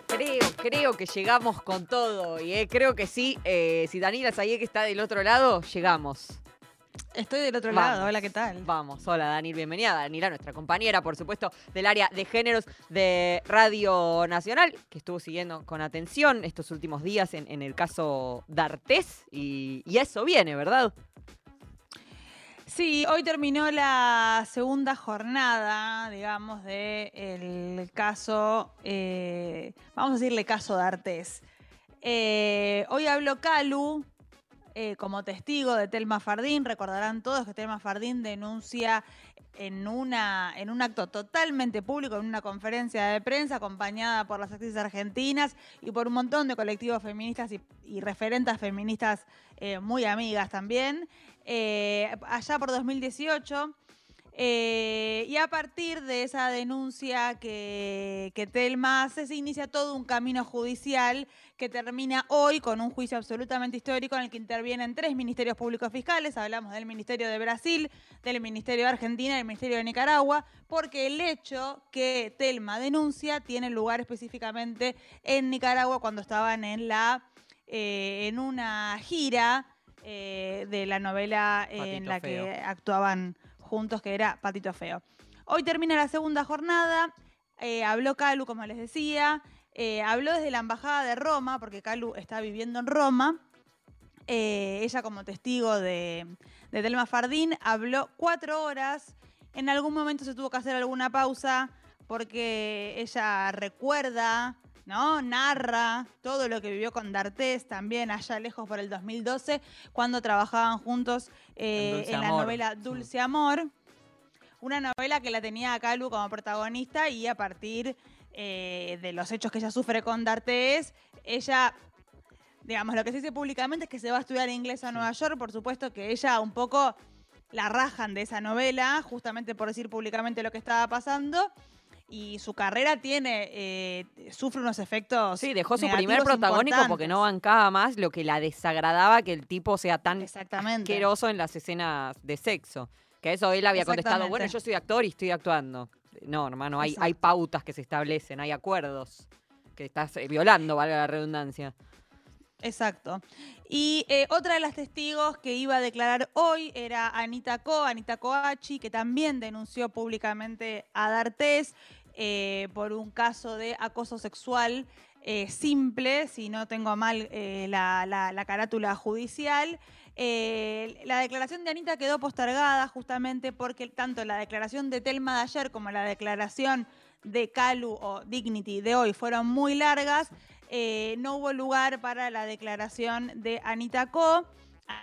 Creo, creo que llegamos con todo. Y eh, creo que sí. eh, si Daniela que está del otro lado, llegamos. Estoy del otro Vamos. lado, hola, ¿qué tal? Vamos, hola Daniel, bienvenida. Daniela, nuestra compañera, por supuesto, del área de géneros de Radio Nacional, que estuvo siguiendo con atención estos últimos días en, en el caso D'Artés. Y, y eso viene, ¿verdad? Sí, hoy terminó la segunda jornada, digamos, del caso, eh, vamos a decirle caso de Artés. Eh, hoy habló Calu eh, como testigo de Telma Fardín. Recordarán todos que Telma Fardín denuncia en, una, en un acto totalmente público, en una conferencia de prensa, acompañada por las actrices argentinas y por un montón de colectivos feministas y, y referentas feministas muy amigas también. Eh, allá por 2018. eh, y a partir de esa denuncia que, Telma hace, se inicia todo un camino judicial que termina hoy con un juicio absolutamente histórico en el que intervienen tres ministerios públicos fiscales. Hablamos del Ministerio de Brasil, del Ministerio de Argentina y del Ministerio de Nicaragua, porque el hecho que Telma denuncia tiene lugar específicamente en Nicaragua cuando estaban en, la, eh, en una gira eh, de la novela eh, en la Feo. que actuaban juntos, que era Patito Feo. Hoy termina la segunda jornada. eh, habló Calu, como les decía. eh, habló desde la Embajada de Roma, porque Calu está viviendo en Roma. Ella, como testigo de, de Telma Fardín, habló cuatro horas. En algún momento se tuvo que hacer alguna pausa porque ella recuerda, ¿no? Narra todo lo que vivió con D'Artés también allá lejos por el 2012, cuando trabajaban juntos eh, En la Amor. novela Dulce Amor. Una novela que la tenía a Calu como protagonista y a partir eh, de los hechos que ella sufre con D'Artés, ella, digamos, lo que se dice públicamente es que se va a estudiar inglés a Nueva York, por supuesto que ella un poco la rajan de esa novela, justamente por decir públicamente lo que estaba pasando. Y su carrera tiene, eh, sufre unos efectos. Sí, dejó su primer protagónico porque no bancaba más lo que la desagradaba que el tipo sea tan asqueroso en las escenas de sexo. Que eso él había contestado, bueno, yo soy actor y estoy actuando. No, hermano, hay, hay pautas que se establecen, hay acuerdos que estás eh, violando, valga la redundancia. Exacto. Y eh, otra de las testigos que iba a declarar hoy era Anita Co, Anita Coachi, que también denunció públicamente a D'Artés eh, por un caso de acoso sexual eh, simple, si no tengo mal eh, la, la- la carátula judicial. La declaración de Anita quedó postergada justamente porque tanto la declaración de Telma de ayer como la declaración de Calu o Dignity de hoy fueron muy largas. No hubo lugar para la declaración de Anita Co.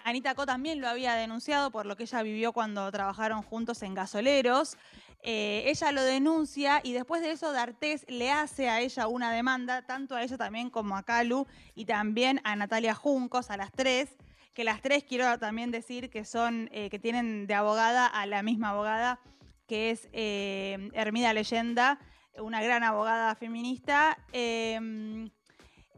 Anita Co también lo había denunciado por lo que ella vivió cuando trabajaron juntos en gasoleros. Eh, ella lo denuncia y después de eso D'Artés le hace a ella una demanda, tanto a ella también como a Calu y también a Natalia Juncos, a las tres, que las tres quiero también decir que son, eh, que tienen de abogada a la misma abogada, que es eh, Hermida Leyenda, una gran abogada feminista. eh,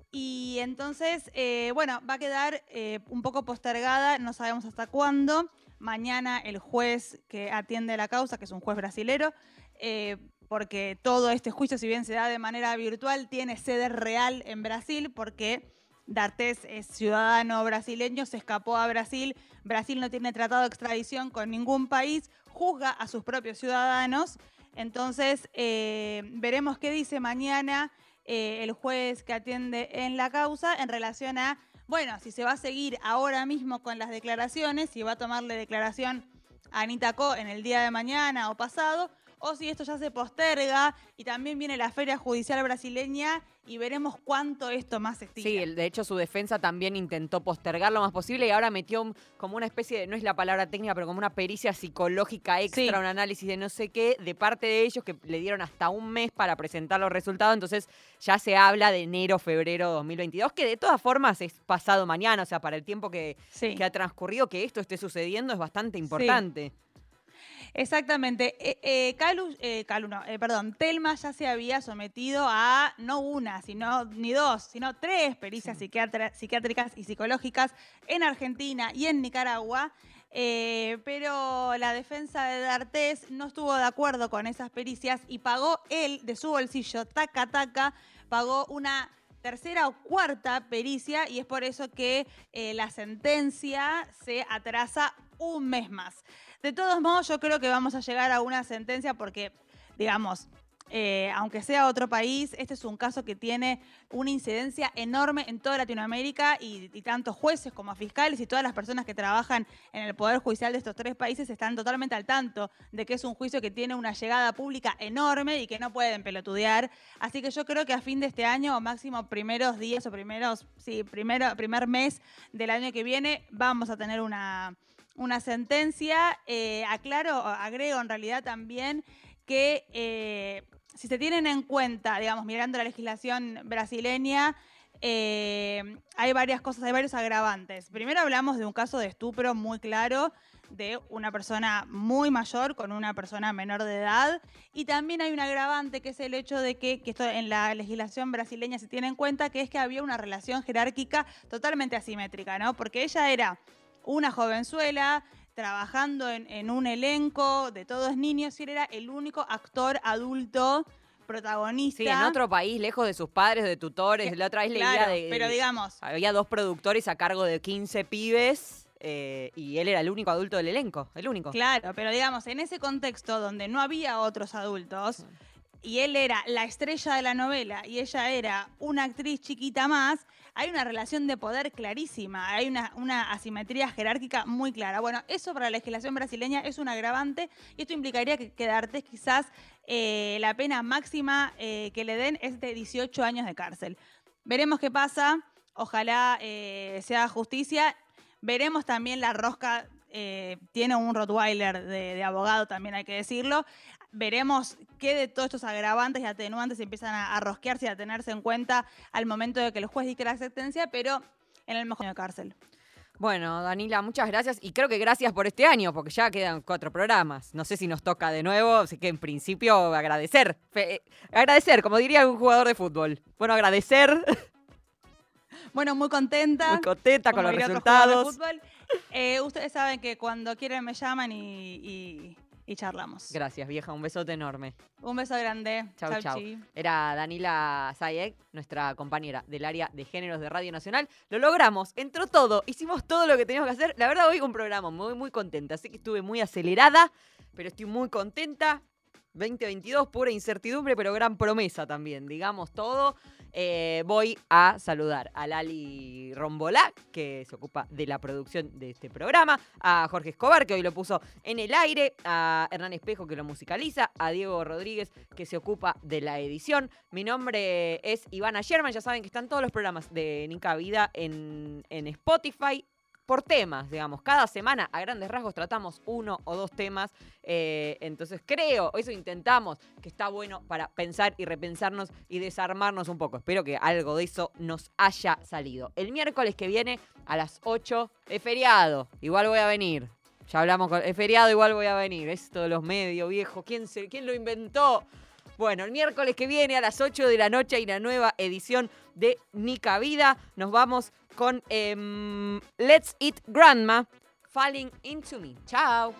y entonces, bueno, va a quedar un poco postergada, no sabemos hasta cuándo. Mañana el juez que atiende la causa, que es un juez brasilero, eh, porque todo este juicio, si bien se da de manera virtual, tiene sede real en Brasil, porque D'Artés es ciudadano brasileño, se escapó a Brasil, Brasil no tiene tratado de extradición con ningún país, juzga a sus propios ciudadanos. Entonces, eh, veremos qué dice mañana eh, el juez que atiende en la causa en relación a, bueno, si se va a seguir ahora mismo con las declaraciones, si va a tomarle declaración a Anita Co en el día de mañana o pasado, o si esto ya se posterga y también viene la feria judicial brasileña y veremos cuánto esto más se estira. Sí, de hecho su defensa también intentó postergar lo más posible y ahora metió un- como una especie de, no es la palabra técnica, pero como una pericia psicológica extra, Sí. un análisis de no sé qué, de parte de ellos que le dieron hasta un mes para presentar los resultados. Entonces ya se habla de enero, febrero 2022, que de todas formas es pasado mañana, o sea, para el tiempo que, Sí. que ha transcurrido que esto esté sucediendo es bastante importante. Exactamente. Eh, eh, Calu, eh, Calu no, eh, perdón, Telma ya se había sometido a no una, sino ni dos, sino tres pericias psiquiátricas y psicológicas en Argentina y en Nicaragua. eh, pero la defensa de D'Artés no estuvo de acuerdo con esas pericias y pagó él de su bolsillo, taca taca, pagó una tercera o cuarta pericia y es por eso que eh, la sentencia se atrasa un mes más. De todos modos, yo creo que vamos a llegar a una sentencia porque, digamos, eh, aunque sea otro país, este es un caso que tiene una incidencia enorme en toda Latinoamérica y, y tanto jueces como fiscales y todas las personas que trabajan en el Poder Judicial de estos tres países están totalmente al tanto de que es un juicio que tiene una llegada pública enorme y que no pueden pelotudear. Así que yo creo que a fin de este año, o máximo primeros días o primeros, sí, primero, primer mes del año que viene, vamos a tener una, una sentencia. Eh, aclaro, agrego en realidad también que eh, si se tienen en cuenta, digamos, mirando la legislación brasileña, eh, hay varias cosas, hay varios agravantes. Primero hablamos de un caso de estupro muy claro de una persona muy mayor con una persona menor de edad. Y también hay un agravante que es el hecho de que, que esto en la legislación brasileña se tiene en cuenta, que es que había una relación jerárquica totalmente asimétrica, ¿no? Porque ella era una jovenzuela trabajando en, en un elenco de todos niños y él era el único actor adulto protagonista. Sí, en otro país, lejos de sus padres, de tutores. La otra vez leía de. pero digamos, Había dos productores a cargo de 15 pibes eh, y él era el único adulto del elenco, el único. Claro, pero digamos, en ese contexto donde no había otros adultos y él era la estrella de la novela y ella era una actriz chiquita más, hay una relación de poder clarísima, hay una, asimetría jerárquica muy clara. Bueno, eso para la legislación brasileña es un agravante y esto implicaría que, que D'Artés quizás eh, la pena máxima eh, que le den es de 18 años de cárcel. Veremos qué pasa, ojalá eh, sea justicia. Veremos también la rosca, tiene un Rottweiler de abogado, también hay que decirlo. Veremos qué de todos estos agravantes y atenuantes empiezan a, a rosquearse y a tenerse en cuenta al momento de que el juez dicte la sentencia, pero en el mejor de cárcel. Bueno, Danila, muchas gracias y creo que gracias por este año, porque ya quedan cuatro programas. No sé si nos toca de nuevo, así que en principio agradecer. Fe- eh, agradecer, como diría un jugador de fútbol. Bueno, agradecer, [laughs] Bueno, muy contenta. muy contenta con los resultados. fútbol. Eh, ustedes saben que cuando quieren me llaman y, y- y charlamos. Gracias, vieja, un besote enorme. Un beso grande. Chau, Chau. Era Danila Zayek, nuestra compañera del área de géneros de Radio Nacional. Lo logramos, entró todo, hicimos todo lo que teníamos que hacer. La verdad, hoy un programa muy, muy contenta. Así que estuve muy acelerada, pero estoy muy contenta. 2022, pura incertidumbre, pero gran promesa también, digamos todo. Eh, voy a saludar a Lali Rombolá, que se ocupa de la producción de este programa, a Jorge Escobar, que hoy lo puso en el aire, a Hernán Espejo, que lo musicaliza, a Diego Rodríguez, que se ocupa de la edición. Mi nombre es Ivana Sherman, ya saben que están todos los programas de Nica Vida en, en Spotify. Por temas, digamos, cada semana a grandes rasgos tratamos uno o dos temas. eh, entonces creo, eso intentamos, que está bueno para pensar y repensarnos y desarmarnos un poco. Espero que algo de eso nos haya salido. El miércoles que viene a las 8 es feriado. Igual voy a venir. Ya hablamos con. Es feriado, igual voy a venir. Esto de los medios, viejo. ¿Quién, ¿Quién lo inventó? Bueno, el miércoles que viene a las 8 de la noche hay una nueva edición de Nica Vida. Nos vamos con em, Let's Eat Grandma, Falling Into Me. Chao.